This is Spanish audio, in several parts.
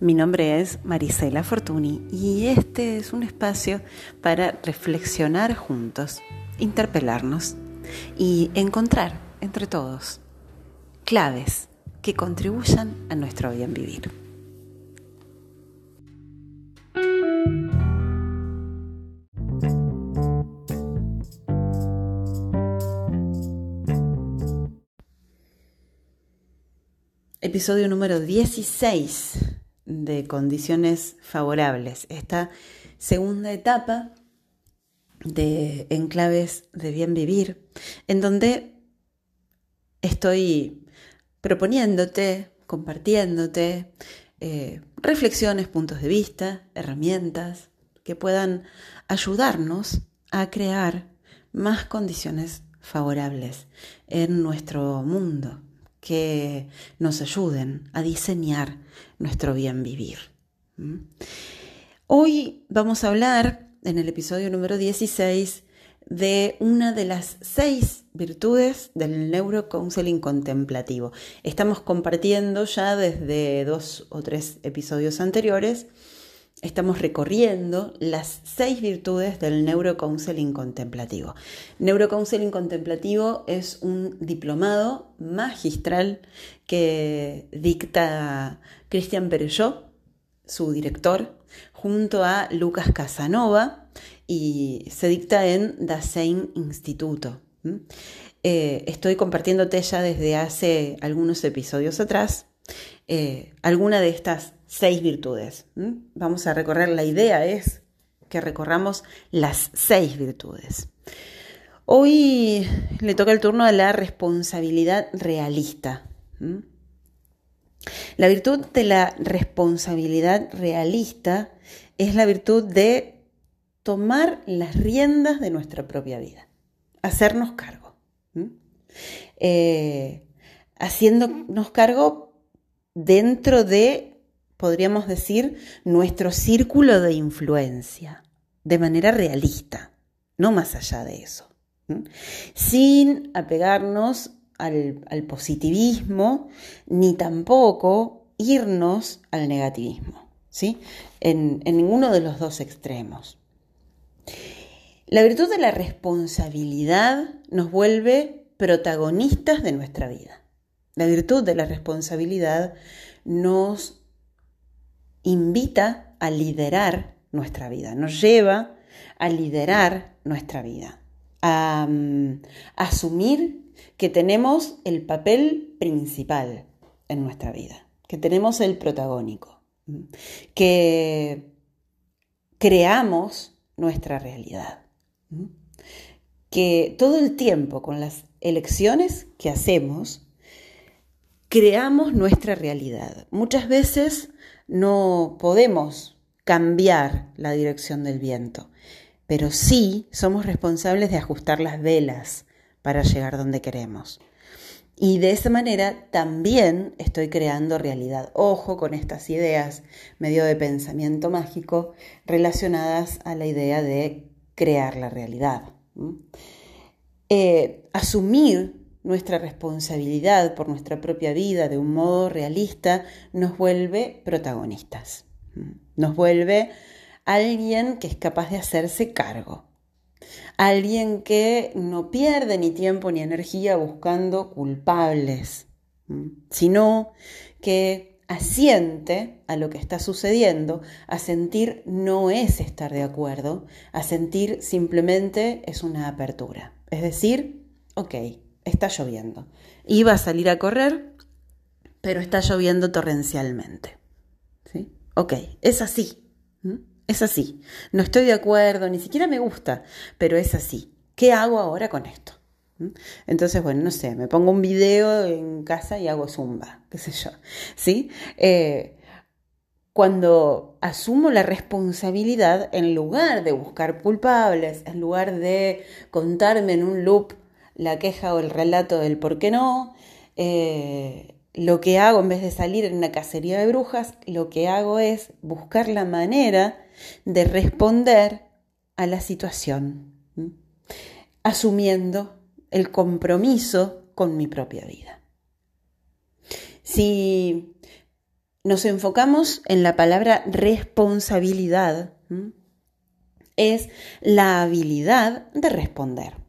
Mi nombre es Marisela Fortuny y este es un espacio para reflexionar juntos, interpelarnos y encontrar entre todos claves que contribuyan a nuestro bien vivir. Episodio número 16 de condiciones favorables. Esta segunda etapa de enclaves de bien vivir, en donde estoy proponiéndote, compartiéndote eh, reflexiones, puntos de vista, herramientas que puedan ayudarnos a crear más condiciones favorables en nuestro mundo, que nos ayuden a diseñar nuestro bien vivir. Hoy vamos a hablar en el episodio número 16 de una de las seis virtudes del neurocounseling contemplativo. Estamos compartiendo ya desde dos o tres episodios anteriores estamos recorriendo las seis virtudes del neurocounseling contemplativo. Neurocounseling contemplativo es un diplomado magistral que dicta Cristian Perelló, su director, junto a Lucas Casanova y se dicta en Dasein Instituto. Eh, estoy compartiéndote ya desde hace algunos episodios atrás eh, alguna de estas seis virtudes. Vamos a recorrer, la idea es que recorramos las seis virtudes. Hoy le toca el turno a la responsabilidad realista. La virtud de la responsabilidad realista es la virtud de tomar las riendas de nuestra propia vida, hacernos cargo. Eh, haciéndonos cargo dentro de podríamos decir, nuestro círculo de influencia, de manera realista, no más allá de eso, sin apegarnos al, positivismo, ni tampoco irnos al negativismo, ¿sí? en ninguno de los dos extremos. La virtud de la responsabilidad nos vuelve protagonistas de nuestra vida. La virtud de la responsabilidad nos invita a liderar nuestra vida, nos lleva a liderar nuestra vida, a, mm, asumir que tenemos el papel principal en nuestra vida, que tenemos el protagónico, que creamos nuestra realidad, que todo el tiempo con las elecciones que hacemos, creamos nuestra realidad. Muchas veces no podemos cambiar la dirección del viento, pero sí somos responsables de ajustar las velas para llegar donde queremos. Y de esa manera también estoy creando realidad. Ojo con estas ideas medio de pensamiento mágico relacionadas a la idea de crear la realidad. Eh, asumir nuestra responsabilidad por nuestra propia vida de un modo realista nos vuelve protagonistas, nos vuelve alguien que es capaz de hacerse cargo, alguien que no pierde ni tiempo ni energía buscando culpables, sino que asiente a lo que está sucediendo, a sentir no es estar de acuerdo, a sentir simplemente es una apertura. Es decir, ok, está lloviendo. Iba a salir a correr, pero está lloviendo torrencialmente. ¿Sí? Ok, es así. Es así. No estoy de acuerdo, ni siquiera me gusta, pero es así. ¿Qué hago ahora con esto? Entonces, bueno, no sé, me pongo un video en casa y hago zumba, qué sé yo. ¿Sí? Eh, cuando asumo la responsabilidad, en lugar de buscar culpables, en lugar de contarme en un loop la queja o el relato del por qué no. Eh, lo que hago en vez de salir en una cacería de brujas, lo que hago es buscar la manera de responder a la situación, asumiendo el compromiso con mi propia vida. Si nos enfocamos en la palabra responsabilidad, es la habilidad de responder.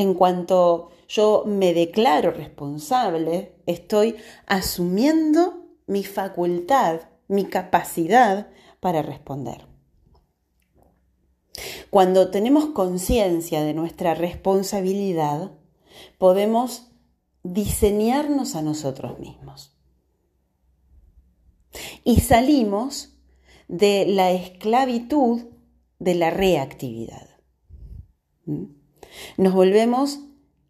En cuanto yo me declaro responsable, estoy asumiendo mi facultad, mi capacidad para responder. Cuando tenemos conciencia de nuestra responsabilidad, podemos diseñarnos a nosotros mismos. Y salimos de la esclavitud de la reactividad. ¿Mm? Nos volvemos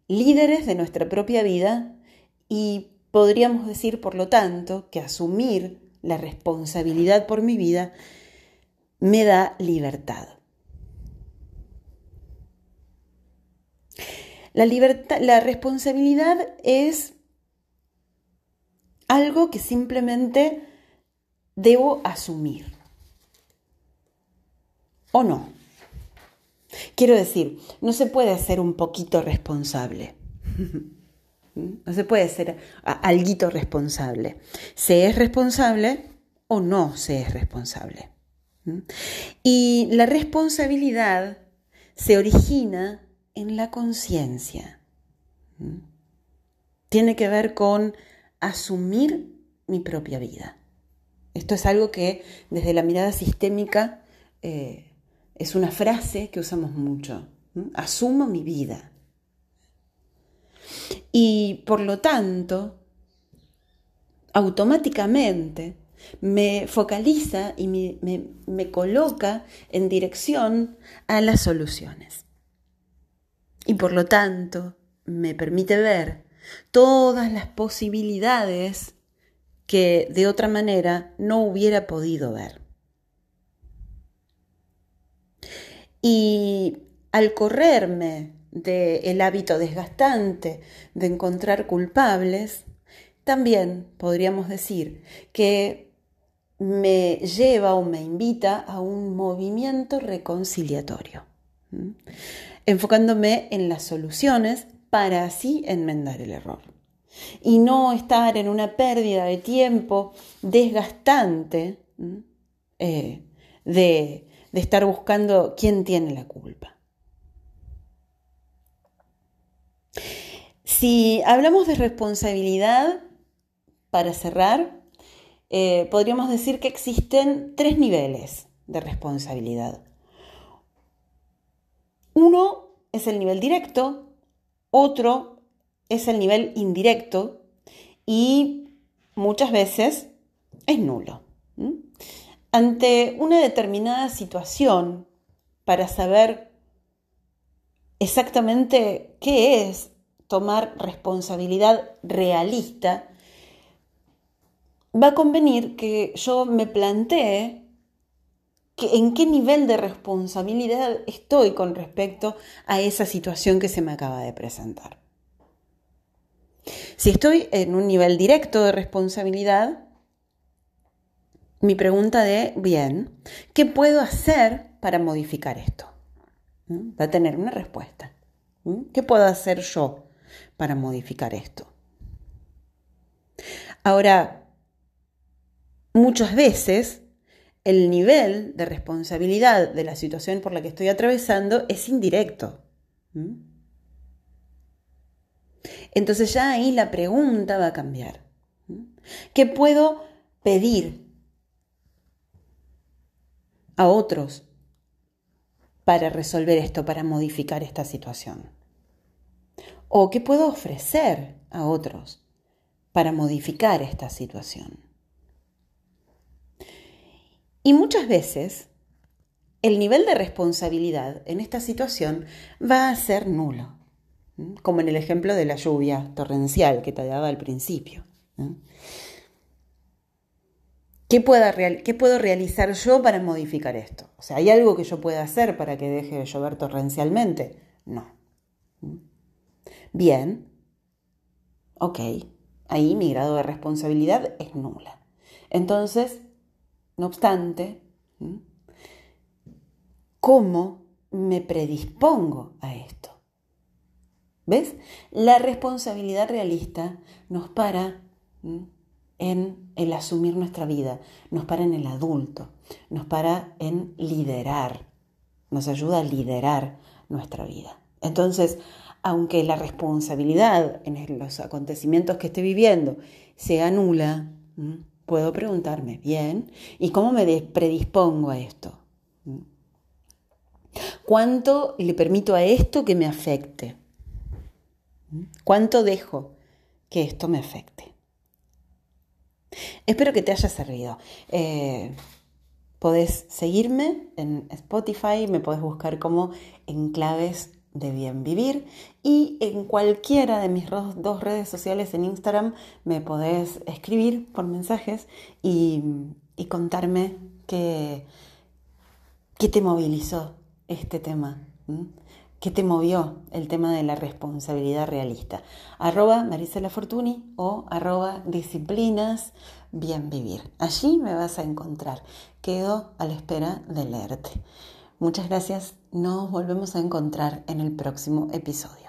líderes de nuestra propia vida y podríamos decir, por lo tanto, que asumir la responsabilidad por mi vida me da libertad. La, libertad, la responsabilidad es algo que simplemente debo asumir. ¿O no? Quiero decir, no se puede ser un poquito responsable. No se puede ser alguito responsable. Se es responsable o no se es responsable. Y la responsabilidad se origina en la conciencia. Tiene que ver con asumir mi propia vida. Esto es algo que desde la mirada sistémica eh, es una frase que usamos mucho. Asumo mi vida. Y por lo tanto, automáticamente me focaliza y me coloca en dirección a las soluciones y por lo tanto me permite ver todas las posibilidades que de otra manera no hubiera podido ver. Y al correrme del hábito desgastante de encontrar culpables, también podríamos decir que me lleva o me invita a un movimiento reconciliatorio enfocándome en las soluciones para así enmendar el error. Y no estar en una pérdida de tiempo desgastante eh, de, de estar buscando quién tiene la culpa. Si hablamos de responsabilidad, para cerrar, eh, podríamos decir que existen tres niveles de responsabilidad. Uno es el nivel directo, otro es el nivel indirecto y muchas veces es nulo. Ante una determinada situación, para saber exactamente qué es tomar responsabilidad realista, va a convenir que yo me plantee en qué nivel de responsabilidad estoy con respecto a esa situación que se me acaba de presentar. Si estoy en un nivel directo de responsabilidad, mi pregunta de, bien, ¿qué puedo hacer para modificar esto? ¿Mm? Va a tener una respuesta. ¿Mm? ¿Qué puedo hacer yo para modificar esto? Ahora, muchas veces el nivel de responsabilidad de la situación por la que estoy atravesando es indirecto. Entonces ya ahí la pregunta va a cambiar. ¿Qué puedo pedir a otros para resolver esto, para modificar esta situación? ¿O qué puedo ofrecer a otros para modificar esta situación? Y muchas veces el nivel de responsabilidad en esta situación va a ser nulo, como en el ejemplo de la lluvia torrencial que te daba al principio. ¿Qué, ¿Qué, puedo realizar yo para modificar esto? O sea, ¿hay algo que yo pueda hacer para que deje de llover torrencialmente? No. Bien. Ok. Ahí mi grado de responsabilidad es nula. Entonces, no obstante, ¿cómo me predispongo a esto? ¿Ves? La responsabilidad realista nos para en el asumir nuestra vida, nos para en el adulto, nos para en liderar, nos ayuda a liderar nuestra vida. Entonces, aunque la responsabilidad en los acontecimientos que estoy viviendo sea nula, puedo preguntarme, bien, ¿y cómo me predispongo a esto? ¿Cuánto le permito a esto que me afecte? ¿Cuánto dejo que esto me afecte? Espero que te haya servido. Eh, podés seguirme en Spotify, me podés buscar como Enclaves de Bien Vivir y en cualquiera de mis dos redes sociales en Instagram me podés escribir por mensajes y, contarme qué, qué te movilizó este tema. ¿Qué te movió el tema de la responsabilidad realista? Arroba Marisela Fortuny o arroba disciplinas bien vivir. Allí me vas a encontrar. Quedo a la espera de leerte. Muchas gracias. Nos volvemos a encontrar en el próximo episodio.